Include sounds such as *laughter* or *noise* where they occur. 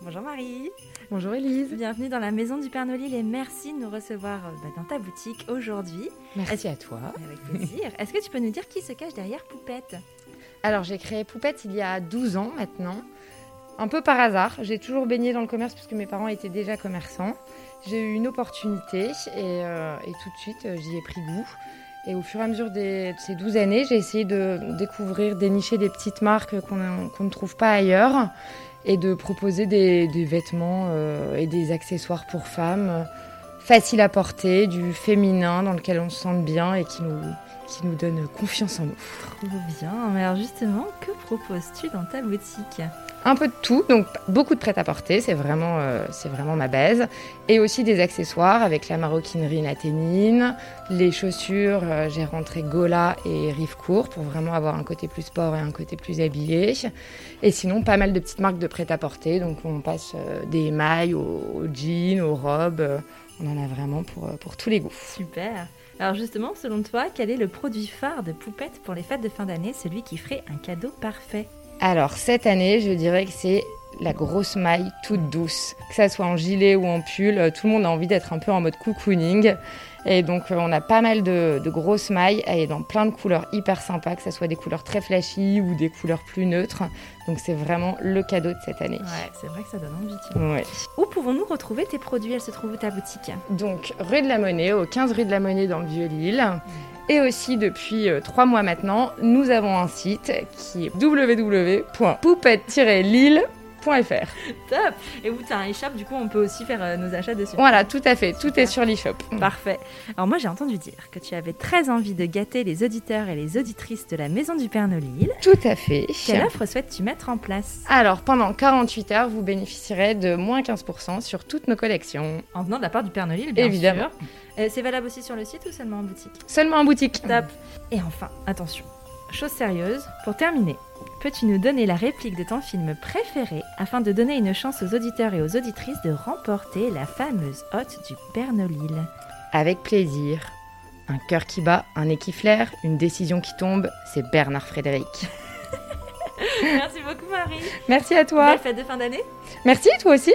Bonjour Marie, Bonjour Elise. bienvenue dans la maison du Père Nolil et merci de nous recevoir euh, bah, dans ta boutique aujourd'hui. Merci à toi. *laughs* Avec plaisir. Est-ce que tu peux nous dire qui se cache derrière Poupette? Alors j'ai créé Poupette il y a 12 ans maintenant. Un peu par hasard. J'ai toujours baigné dans le commerce puisque mes parents étaient déjà commerçants. J'ai eu une opportunité et, euh, et tout de suite euh, j'y ai pris goût. Et au fur et à mesure de ces 12 années, j'ai essayé de découvrir, dénicher des petites marques qu'on ne trouve pas ailleurs et de proposer des, vêtements euh, et des accessoires pour femmes euh, faciles à porter, du féminin dans lequel on se sente bien et qui nous, qui nous donne confiance en nous. Trop bien. Alors justement, que proposes-tu dans ta boutique? Un peu de tout, donc beaucoup de prêt-à-porter, c'est vraiment, euh, c'est vraiment ma base. Et aussi des accessoires avec la maroquinerie naténine, les chaussures, euh, j'ai rentré Gola et Rivecourt pour vraiment avoir un côté plus sport et un côté plus habillé. Et sinon, pas mal de petites marques de prêt-à-porter, donc on passe euh, des mailles aux, jeans, aux robes, on en a vraiment pour, pour tous les goûts. Super. Alors justement, selon toi, quel est le produit phare de Poupette pour les fêtes de fin d'année, celui qui ferait un cadeau parfait? Alors cette année, je dirais que c'est la grosse maille toute douce. Que ça soit en gilet ou en pull, euh, tout le monde a envie d'être un peu en mode cocooning. Et donc euh, on a pas mal de, de grosses mailles et dans plein de couleurs hyper sympas, que ça soit des couleurs très flashy ou des couleurs plus neutres. Donc c'est vraiment le cadeau de cette année. Ouais, c'est vrai que ça donne envie. tiens. Ouais. Où pouvons-nous retrouver tes produits? Elle se trouve où ta boutique? Donc rue de la Monnaie, au 15 rue de la Monnaie dans le Vieux-Lille. Et aussi depuis euh, trois mois maintenant, nous avons un site qui est Top Et où tu as un e-shop, du coup on peut aussi faire euh, nos achats dessus. Voilà, tout à fait, tout est sur l'e-shop. Parfait. Alors moi j'ai entendu dire que tu avais très envie de gâter les auditeurs et les auditrices de la Maison du Père Nolil. Tout à fait. Quelle offre souhaites-tu mettre en place? Alors, pendant 48 heures, vous bénéficierez de moins 15% sur toutes nos collections. En venant de la part du Père Nolil, bien Évidemment. sûr. Euh, c'est valable aussi sur le site ou seulement en boutique? Seulement en boutique. Top. Et enfin, attention, chose sérieuse, pour terminer, peux-tu nous donner la réplique de ton film préféré afin de donner une chance aux auditeurs et aux auditrices de remporter la fameuse hotte du Père Nolil Avec plaisir. Un cœur qui bat, un nez qui flaire, une décision qui tombe, c'est Bernard Frédéric. *laughs* Merci beaucoup Marie. Merci à toi. Belle fête de fin d'année. Merci, toi aussi.